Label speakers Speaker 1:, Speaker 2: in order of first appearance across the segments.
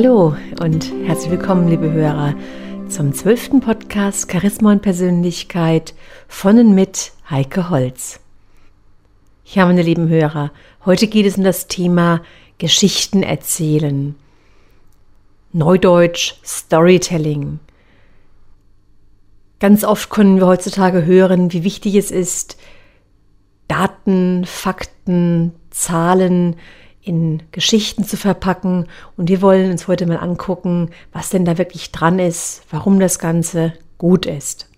Speaker 1: Hallo und herzlich willkommen, liebe Hörer, zum zwölften Podcast Charisma und Persönlichkeit von und mit Heike Holz. Ja, meine lieben Hörer, heute geht es um das Thema Geschichten erzählen. Neudeutsch Storytelling. Ganz oft können wir heutzutage hören, wie wichtig es ist, Daten, Fakten, Zahlen in Geschichten zu verpacken. Und wir wollen uns heute mal angucken, was denn da wirklich dran ist, warum das Ganze gut ist.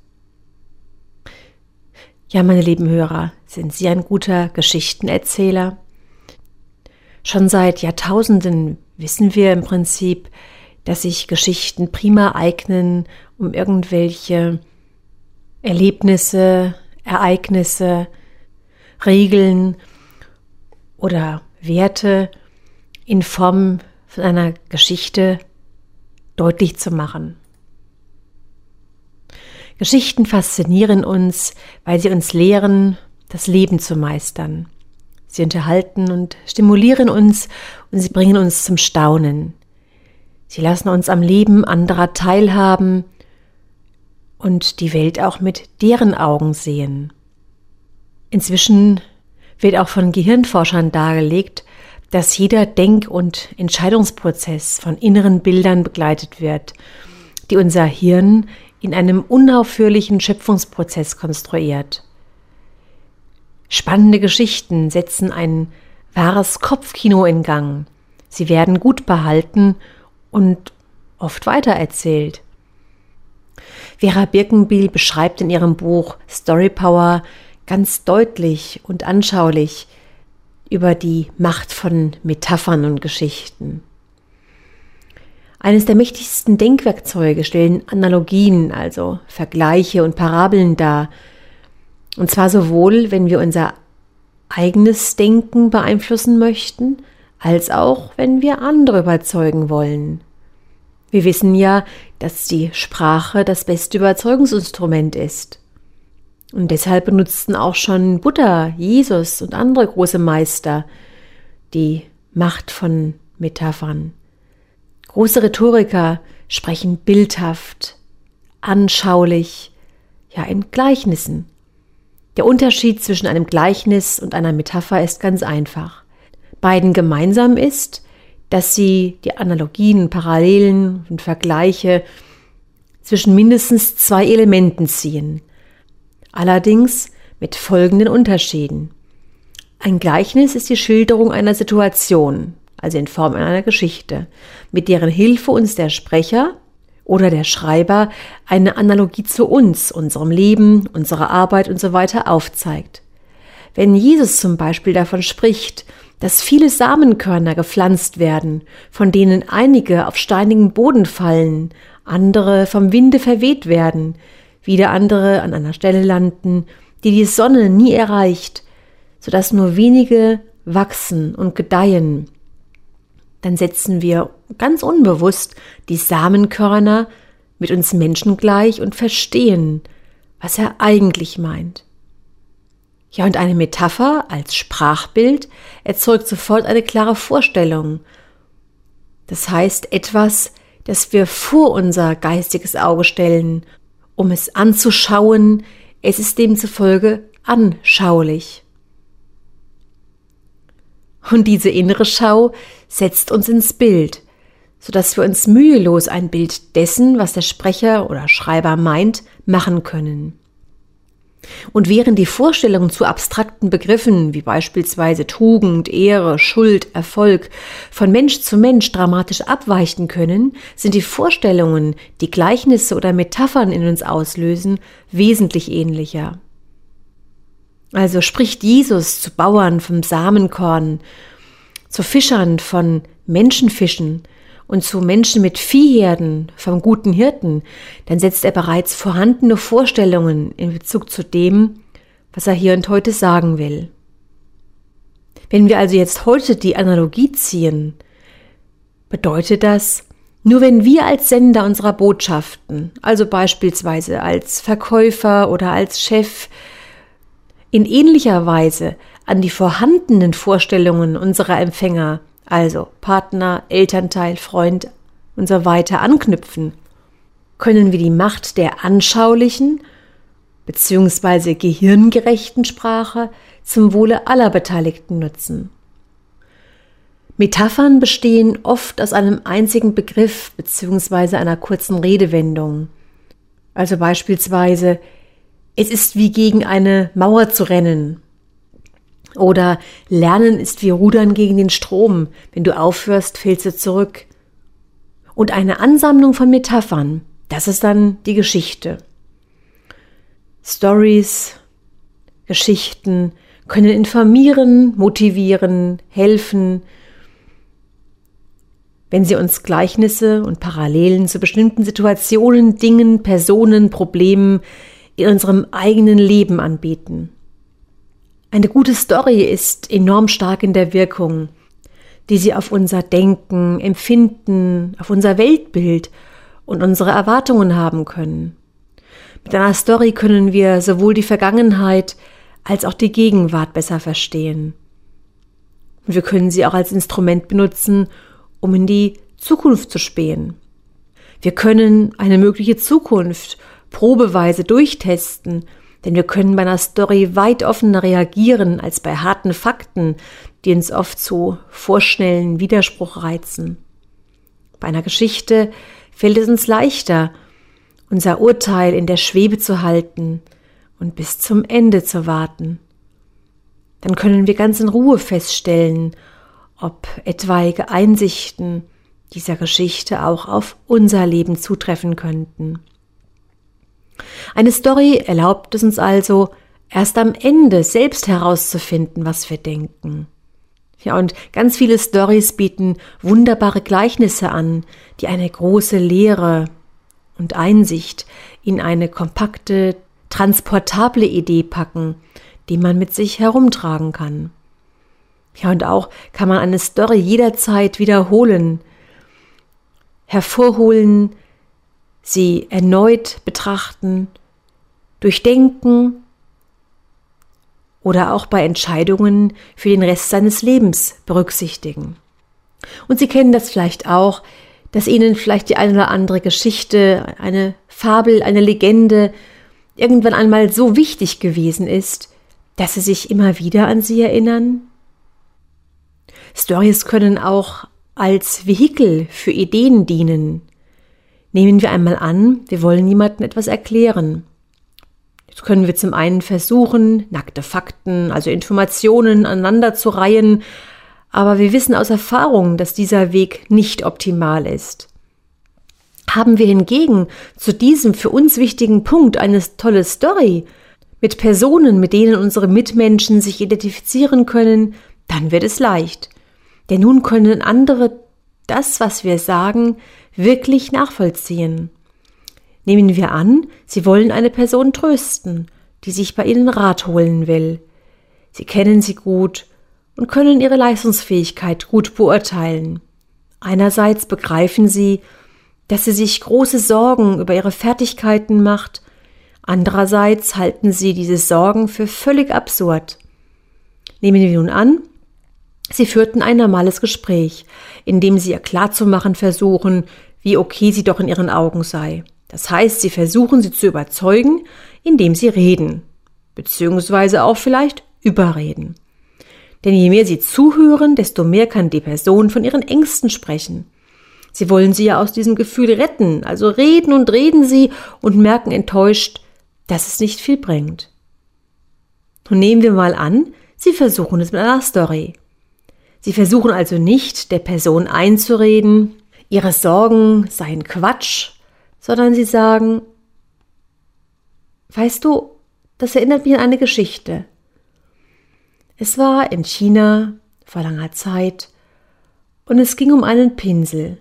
Speaker 1: Ja, meine lieben Hörer, sind Sie ein guter Geschichtenerzähler? Schon seit Jahrtausenden wissen wir im Prinzip, dass sich Geschichten prima eignen, um irgendwelche Erlebnisse, Ereignisse, Regeln oder Werte in Form von einer Geschichte deutlich zu machen. Geschichten faszinieren uns, weil sie uns lehren, das Leben zu meistern. Sie unterhalten und stimulieren uns und sie bringen uns zum Staunen. Sie lassen uns am Leben anderer teilhaben und die Welt auch mit deren Augen sehen. Inzwischen wird auch von Gehirnforschern dargelegt, dass jeder Denk- und Entscheidungsprozess von inneren Bildern begleitet wird, die unser Hirn in einem unaufhörlichen Schöpfungsprozess konstruiert. Spannende Geschichten setzen ein wahres Kopfkino in Gang. Sie werden gut behalten und oft weitererzählt. Vera Birkenbiel beschreibt in ihrem Buch Story Power ganz deutlich und anschaulich über die Macht von Metaphern und Geschichten. Eines der mächtigsten Denkwerkzeuge stellen Analogien, also Vergleiche und Parabeln dar. Und zwar sowohl, wenn wir unser eigenes Denken beeinflussen möchten, als auch, wenn wir andere überzeugen wollen. Wir wissen ja, dass die Sprache das beste Überzeugungsinstrument ist. Und deshalb benutzten auch schon Buddha, Jesus und andere große Meister die Macht von Metaphern. Große Rhetoriker sprechen bildhaft, anschaulich, ja in Gleichnissen. Der Unterschied zwischen einem Gleichnis und einer Metapher ist ganz einfach. Beiden gemeinsam ist, dass sie die Analogien, Parallelen und Vergleiche zwischen mindestens zwei Elementen ziehen, allerdings mit folgenden Unterschieden. Ein Gleichnis ist die Schilderung einer Situation, also in Form einer Geschichte, mit deren Hilfe uns der Sprecher oder der Schreiber eine Analogie zu uns, unserem Leben, unserer Arbeit und so aufzeigt. Wenn Jesus zum Beispiel davon spricht, dass viele Samenkörner gepflanzt werden, von denen einige auf steinigen Boden fallen, andere vom Winde verweht werden, wieder andere an einer Stelle landen, die die Sonne nie erreicht, so dass nur wenige wachsen und gedeihen. Dann setzen wir ganz unbewusst die Samenkörner mit uns Menschen gleich und verstehen, was er eigentlich meint. Ja, und eine Metapher als Sprachbild erzeugt sofort eine klare Vorstellung. Das heißt etwas, das wir vor unser geistiges Auge stellen um es anzuschauen, es ist demzufolge anschaulich. Und diese innere Schau setzt uns ins Bild, so dass wir uns mühelos ein Bild dessen, was der Sprecher oder Schreiber meint, machen können. Und während die Vorstellungen zu abstrakten Begriffen wie beispielsweise Tugend, Ehre, Schuld, Erfolg von Mensch zu Mensch dramatisch abweichen können, sind die Vorstellungen, die Gleichnisse oder Metaphern in uns auslösen, wesentlich ähnlicher. Also spricht Jesus zu Bauern vom Samenkorn, zu Fischern von Menschenfischen und zu Menschen mit Viehherden vom guten Hirten, dann setzt er bereits vorhandene Vorstellungen in Bezug zu dem, was er hier und heute sagen will. Wenn wir also jetzt heute die Analogie ziehen, bedeutet das, nur wenn wir als Sender unserer Botschaften, also beispielsweise als Verkäufer oder als Chef, in ähnlicher Weise an die vorhandenen Vorstellungen unserer Empfänger also Partner, Elternteil, Freund, und so weiter anknüpfen? Können wir die Macht der anschaulichen bzw. gehirngerechten Sprache zum Wohle aller Beteiligten nutzen? Metaphern bestehen oft aus einem einzigen Begriff bzw. einer kurzen Redewendung. Also beispielsweise, es ist wie gegen eine Mauer zu rennen. Oder Lernen ist wie Rudern gegen den Strom. Wenn du aufhörst, fällst du zurück. Und eine Ansammlung von Metaphern, das ist dann die Geschichte. Stories, Geschichten können informieren, motivieren, helfen, wenn sie uns Gleichnisse und Parallelen zu bestimmten Situationen, Dingen, Personen, Problemen in unserem eigenen Leben anbieten. Eine gute Story ist enorm stark in der Wirkung, die sie auf unser Denken, Empfinden, auf unser Weltbild und unsere Erwartungen haben können. Mit einer Story können wir sowohl die Vergangenheit als auch die Gegenwart besser verstehen. Und wir können sie auch als Instrument benutzen, um in die Zukunft zu spähen. Wir können eine mögliche Zukunft probeweise durchtesten, denn wir können bei einer Story weit offener reagieren als bei harten Fakten, die uns oft zu vorschnellen Widerspruch reizen. Bei einer Geschichte fällt es uns leichter, unser Urteil in der Schwebe zu halten und bis zum Ende zu warten. Dann können wir ganz in Ruhe feststellen, ob etwaige Einsichten dieser Geschichte auch auf unser Leben zutreffen könnten. Eine Story erlaubt es uns also, erst am Ende selbst herauszufinden, was wir denken. Ja, und ganz viele Stories bieten wunderbare Gleichnisse an, die eine große Lehre und Einsicht in eine kompakte, transportable Idee packen, die man mit sich herumtragen kann. Ja, und auch kann man eine Story jederzeit wiederholen, hervorholen, sie erneut betrachten, durchdenken oder auch bei Entscheidungen für den Rest seines Lebens berücksichtigen. Und Sie kennen das vielleicht auch, dass Ihnen vielleicht die eine oder andere Geschichte, eine Fabel, eine Legende irgendwann einmal so wichtig gewesen ist, dass Sie sich immer wieder an sie erinnern, Stories können auch als Vehikel für Ideen dienen. Nehmen wir einmal an, wir wollen jemandem etwas erklären. Jetzt können wir zum einen versuchen, nackte Fakten, also Informationen aneinander zu reihen, aber wir wissen aus Erfahrung, dass dieser Weg nicht optimal ist. Haben wir hingegen zu diesem für uns wichtigen Punkt eine tolle Story mit Personen, mit denen unsere Mitmenschen sich identifizieren können, dann wird es leicht. Denn nun können andere das, was wir sagen, wirklich nachvollziehen. Nehmen wir an, Sie wollen eine Person trösten, die sich bei Ihnen Rat holen will. Sie kennen sie gut und können ihre Leistungsfähigkeit gut beurteilen. Einerseits begreifen Sie, dass sie sich große Sorgen über ihre Fertigkeiten macht, andererseits halten Sie diese Sorgen für völlig absurd. Nehmen wir nun an, Sie führten ein normales Gespräch, in dem sie ihr klarzumachen versuchen, wie okay sie doch in ihren Augen sei. Das heißt, sie versuchen sie zu überzeugen, indem sie reden, beziehungsweise auch vielleicht überreden. Denn je mehr sie zuhören, desto mehr kann die Person von ihren Ängsten sprechen. Sie wollen sie ja aus diesem Gefühl retten, also reden und reden sie und merken enttäuscht, dass es nicht viel bringt. Und nehmen wir mal an, sie versuchen es mit einer Story. Sie versuchen also nicht, der Person einzureden, ihre Sorgen seien Quatsch, sondern sie sagen, weißt du, das erinnert mich an eine Geschichte. Es war in China vor langer Zeit und es ging um einen Pinsel.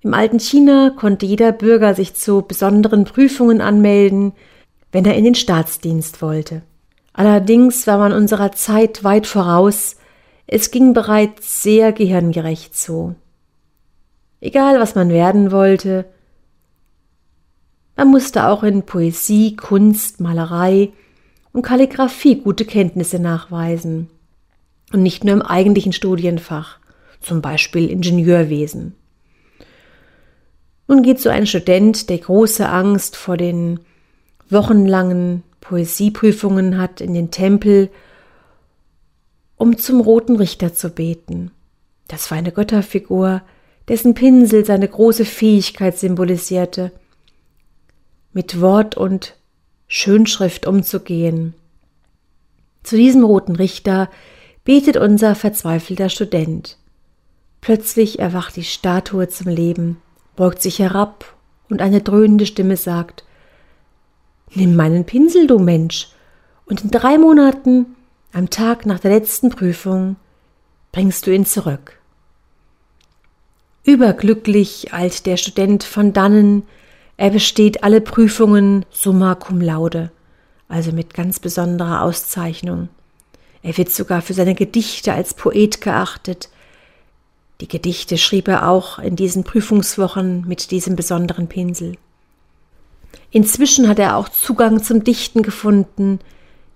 Speaker 1: Im alten China konnte jeder Bürger sich zu besonderen Prüfungen anmelden, wenn er in den Staatsdienst wollte. Allerdings war man unserer Zeit weit voraus, es ging bereits sehr gehirngerecht zu. Egal, was man werden wollte, man musste auch in Poesie, Kunst, Malerei und Kalligraphie gute Kenntnisse nachweisen. Und nicht nur im eigentlichen Studienfach. zum Beispiel Ingenieurwesen. Nun geht so ein Student, der große Angst vor den wochenlangen Poesieprüfungen hat, in den Tempel, um zum roten Richter zu beten. Das war eine Götterfigur, dessen Pinsel seine große Fähigkeit symbolisierte, mit Wort und Schönschrift umzugehen. Zu diesem roten Richter betet unser verzweifelter Student. Plötzlich erwacht die Statue zum Leben, beugt sich herab und eine dröhnende Stimme sagt, Nimm meinen Pinsel, du Mensch, und in drei Monaten, am Tag nach der letzten Prüfung, bringst du ihn zurück. Überglücklich eilt der Student von dannen, er besteht alle Prüfungen summa cum laude, also mit ganz besonderer Auszeichnung. Er wird sogar für seine Gedichte als Poet geachtet. Die Gedichte schrieb er auch in diesen Prüfungswochen mit diesem besonderen Pinsel. Inzwischen hat er auch Zugang zum Dichten gefunden,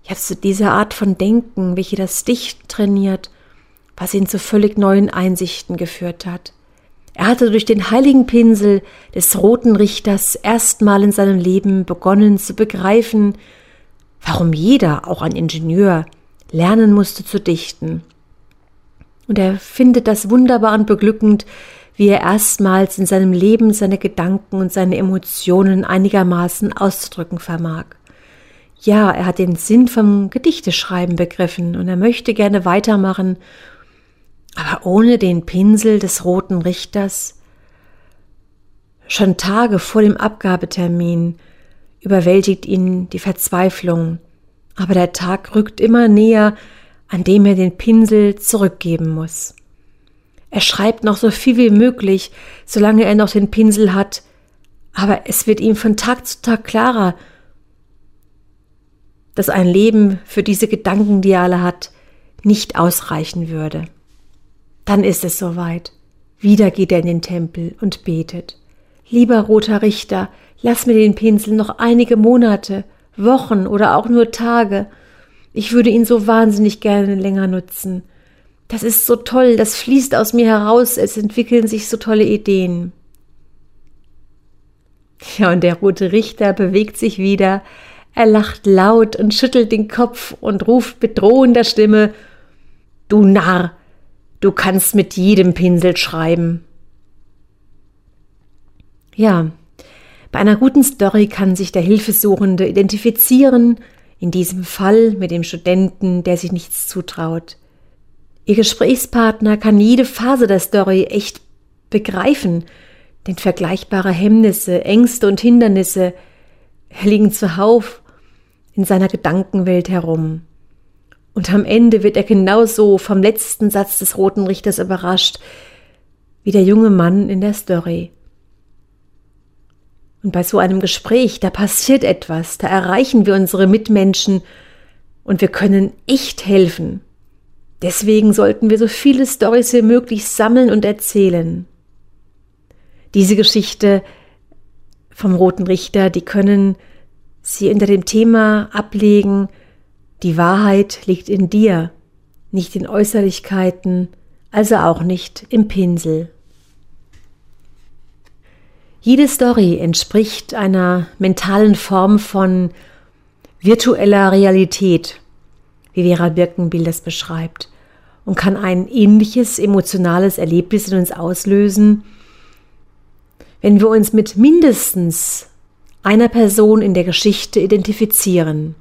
Speaker 1: ja zu dieser Art von Denken, welche das Dichten trainiert, was ihn zu völlig neuen Einsichten geführt hat. Er hatte durch den heiligen Pinsel des roten Richters erstmal in seinem Leben begonnen zu begreifen, warum jeder, auch ein Ingenieur, lernen musste zu dichten. Und er findet das wunderbar und beglückend, wie er erstmals in seinem Leben seine Gedanken und seine Emotionen einigermaßen auszudrücken vermag. Ja, er hat den Sinn vom Gedichteschreiben begriffen und er möchte gerne weitermachen, aber ohne den Pinsel des roten Richters. Schon Tage vor dem Abgabetermin überwältigt ihn die Verzweiflung, aber der Tag rückt immer näher, an dem er den Pinsel zurückgeben muss. Er schreibt noch so viel wie möglich, solange er noch den Pinsel hat, aber es wird ihm von Tag zu Tag klarer, dass ein Leben für diese Gedanken, die er alle hat, nicht ausreichen würde. Dann ist es soweit. Wieder geht er in den Tempel und betet. Lieber roter Richter, lass mir den Pinsel noch einige Monate, Wochen oder auch nur Tage. Ich würde ihn so wahnsinnig gerne länger nutzen das ist so toll, das fließt aus mir heraus, es entwickeln sich so tolle Ideen. Ja, und der rote Richter bewegt sich wieder, er lacht laut und schüttelt den Kopf und ruft mit drohender Stimme Du Narr, du kannst mit jedem Pinsel schreiben. Ja, bei einer guten Story kann sich der Hilfesuchende identifizieren, in diesem Fall mit dem Studenten, der sich nichts zutraut. Ihr Gesprächspartner kann jede Phase der Story echt begreifen, denn vergleichbare Hemmnisse, Ängste und Hindernisse liegen zuhauf in seiner Gedankenwelt herum. Und am Ende wird er genauso vom letzten Satz des Roten Richters überrascht, wie der junge Mann in der Story. Und bei so einem Gespräch, da passiert etwas, da erreichen wir unsere Mitmenschen und wir können echt helfen. Deswegen sollten wir so viele Storys wie möglich sammeln und erzählen. Diese Geschichte vom Roten Richter, die können Sie unter dem Thema ablegen, die Wahrheit liegt in dir, nicht in Äußerlichkeiten, also auch nicht im Pinsel. Jede Story entspricht einer mentalen Form von virtueller Realität, wie Vera Birkenbiel das beschreibt und kann ein ähnliches emotionales Erlebnis in uns auslösen, wenn wir uns mit mindestens einer Person in der Geschichte identifizieren.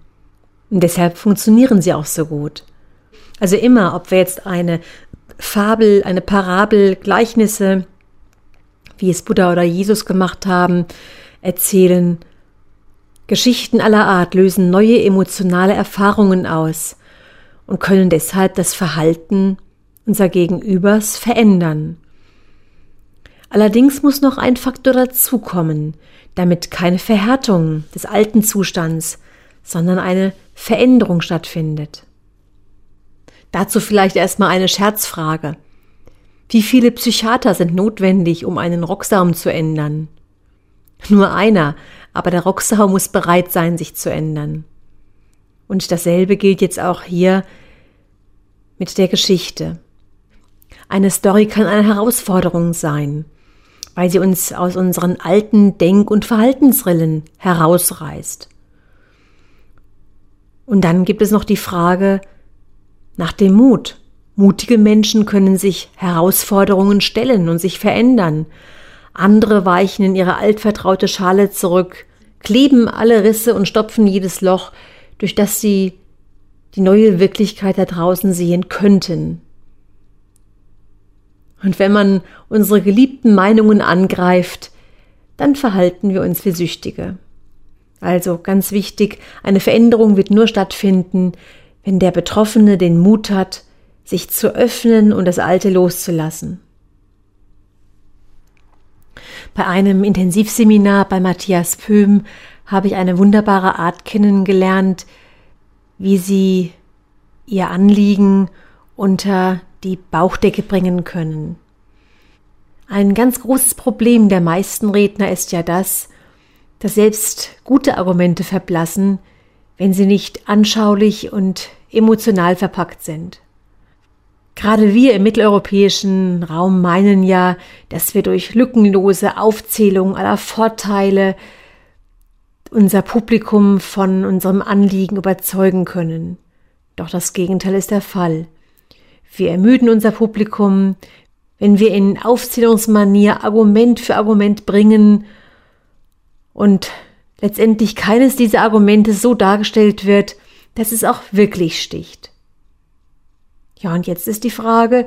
Speaker 1: Und deshalb funktionieren sie auch so gut. Also immer, ob wir jetzt eine Fabel, eine Parabel, Gleichnisse, wie es Buddha oder Jesus gemacht haben, erzählen, Geschichten aller Art lösen neue emotionale Erfahrungen aus und können deshalb das Verhalten unser Gegenübers verändern. Allerdings muss noch ein Faktor dazukommen, damit keine Verhärtung des alten Zustands, sondern eine Veränderung stattfindet. Dazu vielleicht erstmal eine Scherzfrage. Wie viele Psychiater sind notwendig, um einen Rocksaum zu ändern? Nur einer, aber der Rocksaum muss bereit sein, sich zu ändern. Und dasselbe gilt jetzt auch hier mit der Geschichte. eine Story kann eine Herausforderung sein, weil sie uns aus unseren alten Denk- und Verhaltensrillen herausreißt. Und dann gibt es noch die Frage nach dem Mut. Mutige Menschen können sich Herausforderungen stellen und sich verändern. Andere weichen in ihre altvertraute Schale zurück, kleben alle Risse und stopfen jedes Loch, durch das sie die neue Wirklichkeit da draußen sehen könnten. Und wenn man unsere geliebten Meinungen angreift, dann verhalten wir uns wie Süchtige. Also ganz wichtig, eine Veränderung wird nur stattfinden, wenn der Betroffene den Mut hat, sich zu öffnen und das Alte loszulassen. Bei einem Intensivseminar bei Matthias Pöhm habe ich eine wunderbare Art kennengelernt, wie sie ihr Anliegen unter die Bauchdecke bringen können. Ein ganz großes Problem der meisten Redner ist ja das, dass selbst gute Argumente verblassen, wenn sie nicht anschaulich und emotional verpackt sind. Gerade wir im mitteleuropäischen Raum meinen ja, dass wir durch lückenlose Aufzählung aller Vorteile unser Publikum von unserem Anliegen überzeugen können. Doch das Gegenteil ist der Fall. Wir ermüden unser Publikum, wenn wir in Aufzählungsmanier Argument für Argument bringen und letztendlich keines dieser Argumente so dargestellt wird, dass es auch wirklich sticht. Ja, und jetzt ist die Frage,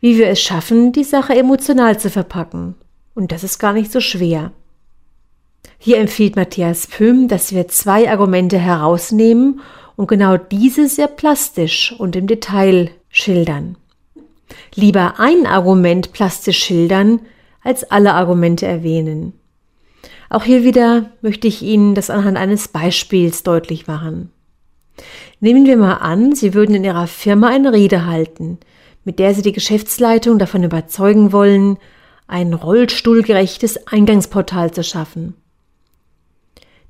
Speaker 1: wie wir es schaffen, die Sache emotional zu verpacken. Und das ist gar nicht so schwer. Hier empfiehlt Matthias Pöhm, dass wir zwei Argumente herausnehmen und genau diese sehr plastisch und im Detail schildern. Lieber ein Argument plastisch schildern, als alle Argumente erwähnen. Auch hier wieder möchte ich Ihnen das anhand eines Beispiels deutlich machen. Nehmen wir mal an, Sie würden in Ihrer Firma eine Rede halten, mit der Sie die Geschäftsleitung davon überzeugen wollen, ein rollstuhlgerechtes Eingangsportal zu schaffen.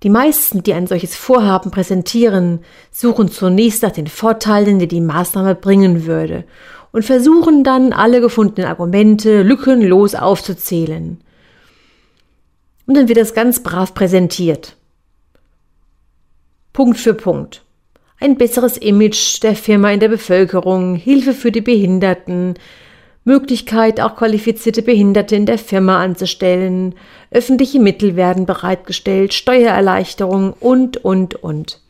Speaker 1: Die meisten, die ein solches Vorhaben präsentieren, suchen zunächst nach den Vorteilen, die die Maßnahme bringen würde und versuchen dann alle gefundenen Argumente lückenlos aufzuzählen. Und dann wird das ganz brav präsentiert. Punkt für Punkt. Ein besseres Image der Firma in der Bevölkerung, Hilfe für die Behinderten, Möglichkeit, auch qualifizierte Behinderte in der Firma anzustellen, öffentliche Mittel werden bereitgestellt, Steuererleichterung und, und, und.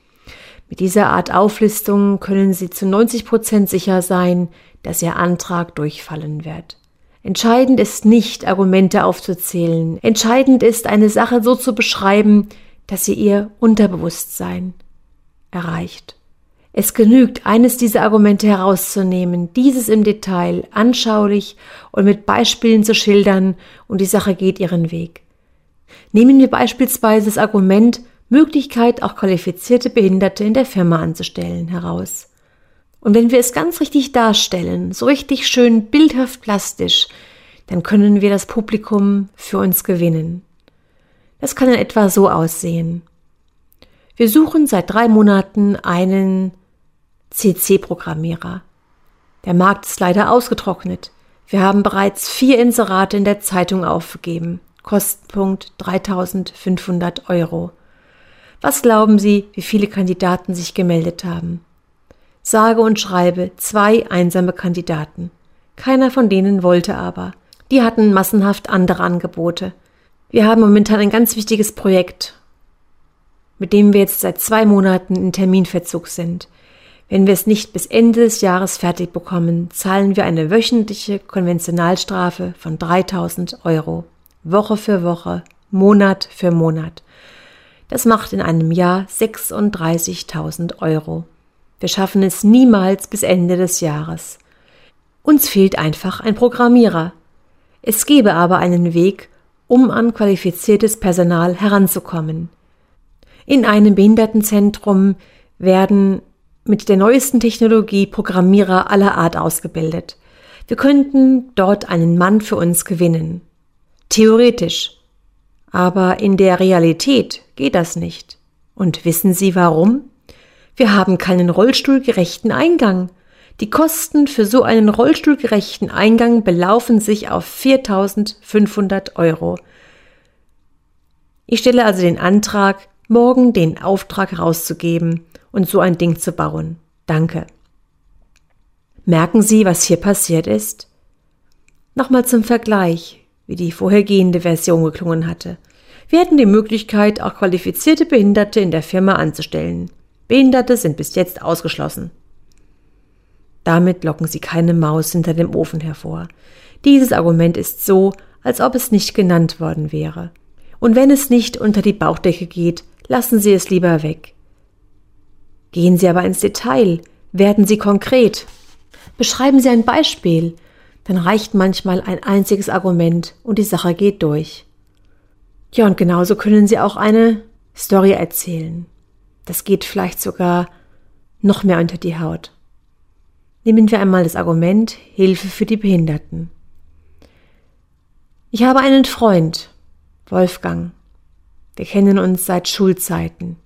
Speaker 1: Mit dieser Art Auflistung können Sie zu 90 Prozent sicher sein, dass Ihr Antrag durchfallen wird. Entscheidend ist nicht, Argumente aufzuzählen. Entscheidend ist, eine Sache so zu beschreiben, dass sie ihr Unterbewusstsein erreicht. Es genügt, eines dieser Argumente herauszunehmen, dieses im Detail, anschaulich und mit Beispielen zu schildern, und die Sache geht ihren Weg. Nehmen wir beispielsweise das Argument Möglichkeit, auch qualifizierte Behinderte in der Firma anzustellen, heraus. Und wenn wir es ganz richtig darstellen, so richtig schön bildhaft plastisch, dann können wir das Publikum für uns gewinnen. Das kann in etwa so aussehen. Wir suchen seit drei Monaten einen CC-Programmierer. Der Markt ist leider ausgetrocknet. Wir haben bereits vier Inserate in der Zeitung aufgegeben. Kostenpunkt 3500 Euro. Was glauben Sie, wie viele Kandidaten sich gemeldet haben? Sage und schreibe zwei einsame Kandidaten. Keiner von denen wollte aber. Die hatten massenhaft andere Angebote. Wir haben momentan ein ganz wichtiges Projekt, mit dem wir jetzt seit zwei Monaten in Terminverzug sind. Wenn wir es nicht bis Ende des Jahres fertig bekommen, zahlen wir eine wöchentliche Konventionalstrafe von 3000 Euro. Woche für Woche, Monat für Monat. Das macht in einem Jahr 36.000 Euro. Wir schaffen es niemals bis Ende des Jahres. Uns fehlt einfach ein Programmierer. Es gäbe aber einen Weg, um an qualifiziertes Personal heranzukommen. In einem Behindertenzentrum werden mit der neuesten Technologie Programmierer aller Art ausgebildet. Wir könnten dort einen Mann für uns gewinnen. Theoretisch. Aber in der Realität geht das nicht. Und wissen Sie warum? Wir haben keinen rollstuhlgerechten Eingang. Die Kosten für so einen rollstuhlgerechten Eingang belaufen sich auf 4500 Euro. Ich stelle also den Antrag, morgen den Auftrag herauszugeben und so ein Ding zu bauen. Danke. Merken Sie, was hier passiert ist? Nochmal zum Vergleich, wie die vorhergehende Version geklungen hatte. Wir hätten die Möglichkeit, auch qualifizierte Behinderte in der Firma anzustellen. Behinderte sind bis jetzt ausgeschlossen. Damit locken Sie keine Maus hinter dem Ofen hervor. Dieses Argument ist so, als ob es nicht genannt worden wäre. Und wenn es nicht unter die Bauchdecke geht, lassen Sie es lieber weg. Gehen Sie aber ins Detail, werden Sie konkret. Beschreiben Sie ein Beispiel, dann reicht manchmal ein einziges Argument und die Sache geht durch. Ja, und genauso können Sie auch eine Story erzählen. Das geht vielleicht sogar noch mehr unter die Haut. Nehmen wir einmal das Argument Hilfe für die Behinderten. Ich habe einen Freund, Wolfgang. Wir kennen uns seit Schulzeiten.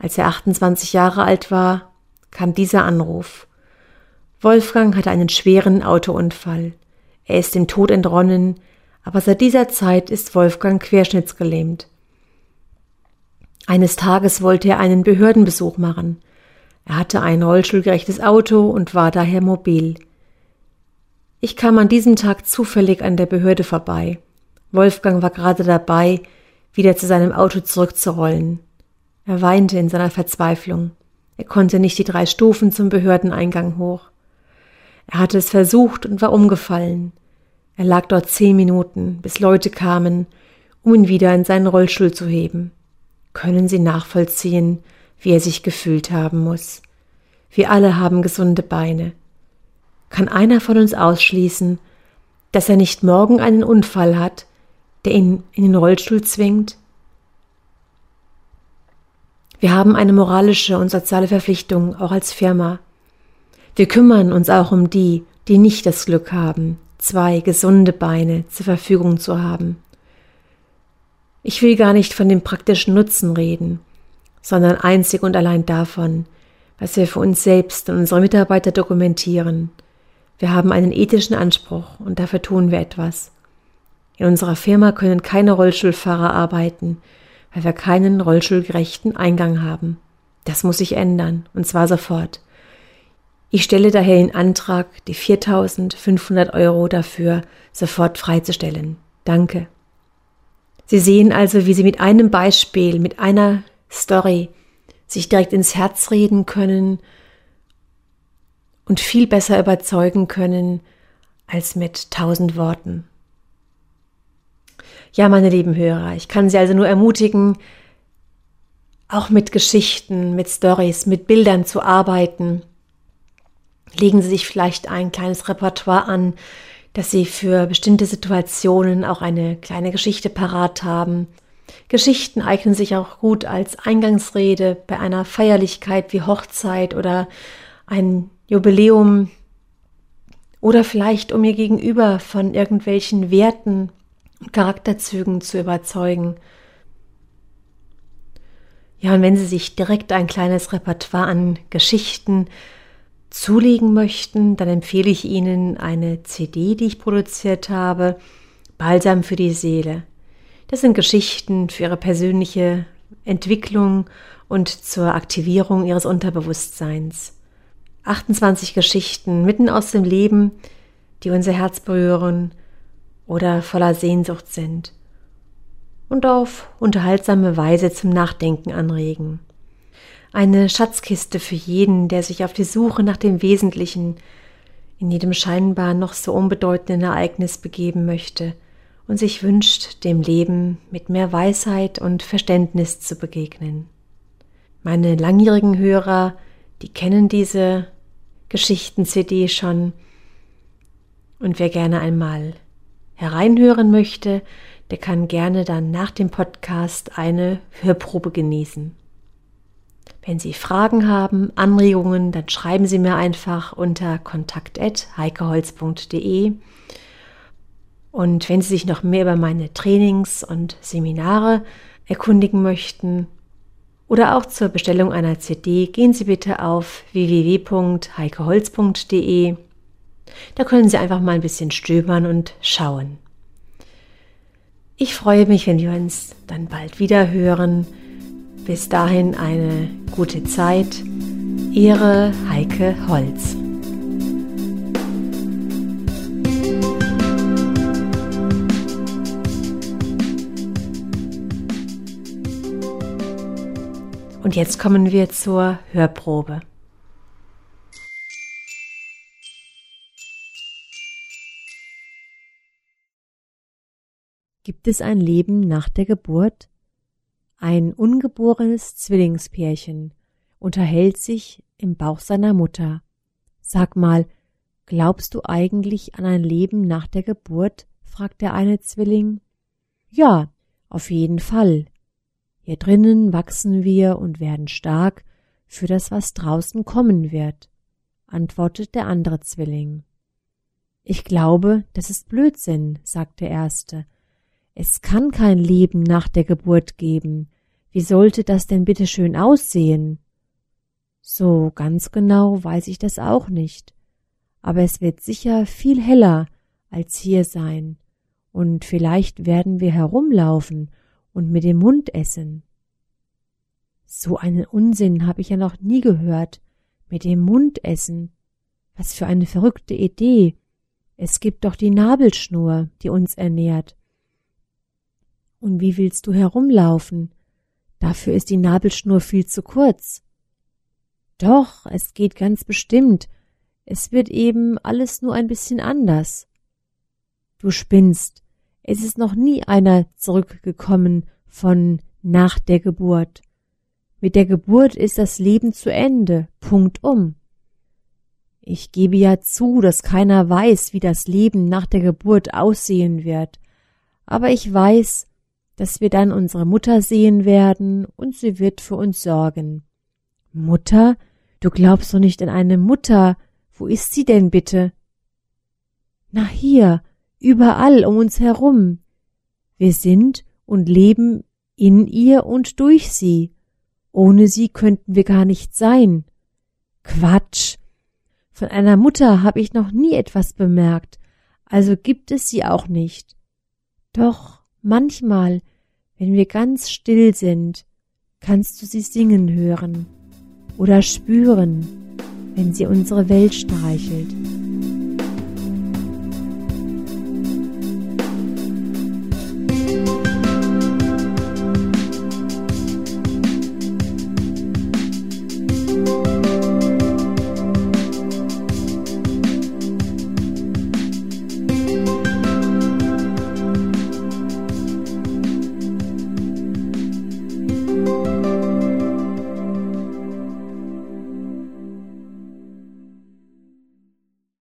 Speaker 1: Als er 28 Jahre alt war, kam dieser Anruf. Wolfgang hatte einen schweren Autounfall. Er ist dem Tod entronnen, aber seit dieser Zeit ist Wolfgang querschnittsgelähmt. Eines Tages wollte er einen Behördenbesuch machen. Er hatte ein rollstuhlgerechtes Auto und war daher mobil. Ich kam an diesem Tag zufällig an der Behörde vorbei. Wolfgang war gerade dabei, wieder zu seinem Auto zurückzurollen. Er weinte in seiner Verzweiflung. Er konnte nicht die drei Stufen zum Behördeneingang hoch. Er hatte es versucht und war umgefallen. Er lag dort zehn Minuten, bis Leute kamen, um ihn wieder in seinen Rollstuhl zu heben. Können Sie nachvollziehen, wie er sich gefühlt haben muss? Wir alle haben gesunde Beine. Kann einer von uns ausschließen, dass er nicht morgen einen Unfall hat, der ihn in den Rollstuhl zwingt? Wir haben eine moralische und soziale Verpflichtung, auch als Firma. Wir kümmern uns auch um die, die nicht das Glück haben, zwei gesunde Beine zur Verfügung zu haben. Ich will gar nicht von dem praktischen Nutzen reden, sondern einzig und allein davon, was wir für uns selbst und unsere Mitarbeiter dokumentieren. Wir haben einen ethischen Anspruch und dafür tun wir etwas. In unserer Firma können keine Rollstuhlfahrer arbeiten, weil wir keinen rollstuhlgerechten Eingang haben. Das muss sich ändern, und zwar sofort. Ich stelle daher den Antrag, die 4500 Euro dafür sofort freizustellen. Danke. Sie sehen also, wie Sie mit einem Beispiel, mit einer Story sich direkt ins Herz reden können und viel besser überzeugen können als mit tausend Worten. Ja, meine lieben Hörer, ich kann Sie also nur ermutigen, auch mit Geschichten, mit Stories, mit Bildern zu arbeiten legen Sie sich vielleicht ein kleines Repertoire an, dass Sie für bestimmte Situationen auch eine kleine Geschichte parat haben. Geschichten eignen sich auch gut als Eingangsrede bei einer Feierlichkeit wie Hochzeit oder ein Jubiläum oder vielleicht um ihr Gegenüber von irgendwelchen Werten Charakterzügen zu überzeugen. Ja, und wenn Sie sich direkt ein kleines Repertoire an Geschichten zulegen möchten, dann empfehle ich Ihnen eine CD, die ich produziert habe, Balsam für die Seele. Das sind Geschichten für Ihre persönliche Entwicklung und zur Aktivierung Ihres Unterbewusstseins. 28 Geschichten mitten aus dem Leben, die unser Herz berühren oder voller Sehnsucht sind und auf unterhaltsame Weise zum Nachdenken anregen eine Schatzkiste für jeden, der sich auf die Suche nach dem Wesentlichen in jedem scheinbar noch so unbedeutenden Ereignis begeben möchte und sich wünscht, dem Leben mit mehr Weisheit und Verständnis zu begegnen. Meine langjährigen Hörer, die kennen diese Geschichten-CD schon und wer gerne einmal hereinhören möchte, der kann gerne dann nach dem Podcast eine Hörprobe genießen. Wenn Sie Fragen haben, Anregungen, dann schreiben Sie mir einfach unter kontakt.heikeholz.de. Und wenn Sie sich noch mehr über meine Trainings und Seminare erkundigen möchten oder auch zur Bestellung einer CD gehen Sie bitte auf www.heikeholz.de. Da können Sie einfach mal ein bisschen stöbern und schauen. Ich freue mich, wenn wir uns dann bald wieder hören. Bis dahin eine gute Zeit. Ihre Heike Holz. Und jetzt kommen wir zur Hörprobe. Gibt es ein Leben nach der Geburt? Ein ungeborenes Zwillingspärchen unterhält sich im Bauch seiner Mutter. Sag mal, glaubst du eigentlich an ein Leben nach der Geburt? fragt der eine Zwilling. Ja, auf jeden Fall, hier drinnen wachsen wir und werden stark für das, was draußen kommen wird, antwortet der andere Zwilling. Ich glaube, das ist Blödsinn, sagt der erste. Es kann kein Leben nach der Geburt geben. Wie sollte das denn bitte schön aussehen? So ganz genau weiß ich das auch nicht. Aber es wird sicher viel heller als hier sein. Und vielleicht werden wir herumlaufen und mit dem Mund essen. So einen Unsinn habe ich ja noch nie gehört. Mit dem Mund essen. Was für eine verrückte Idee. Es gibt doch die Nabelschnur, die uns ernährt. Und wie willst du herumlaufen? Dafür ist die Nabelschnur viel zu kurz. Doch, es geht ganz bestimmt. Es wird eben alles nur ein bisschen anders. Du spinnst. Es ist noch nie einer zurückgekommen von nach der Geburt. Mit der Geburt ist das Leben zu Ende. Punkt um. Ich gebe ja zu, dass keiner weiß, wie das Leben nach der Geburt aussehen wird. Aber ich weiß, dass wir dann unsere Mutter sehen werden und sie wird für uns sorgen. Mutter? Du glaubst doch nicht an eine Mutter. Wo ist sie denn bitte? Na hier, überall um uns herum. Wir sind und leben in ihr und durch sie. Ohne sie könnten wir gar nicht sein. Quatsch. Von einer Mutter habe ich noch nie etwas bemerkt, also gibt es sie auch nicht. Doch manchmal, wenn wir ganz still sind, kannst du sie singen hören oder spüren, wenn sie unsere Welt streichelt.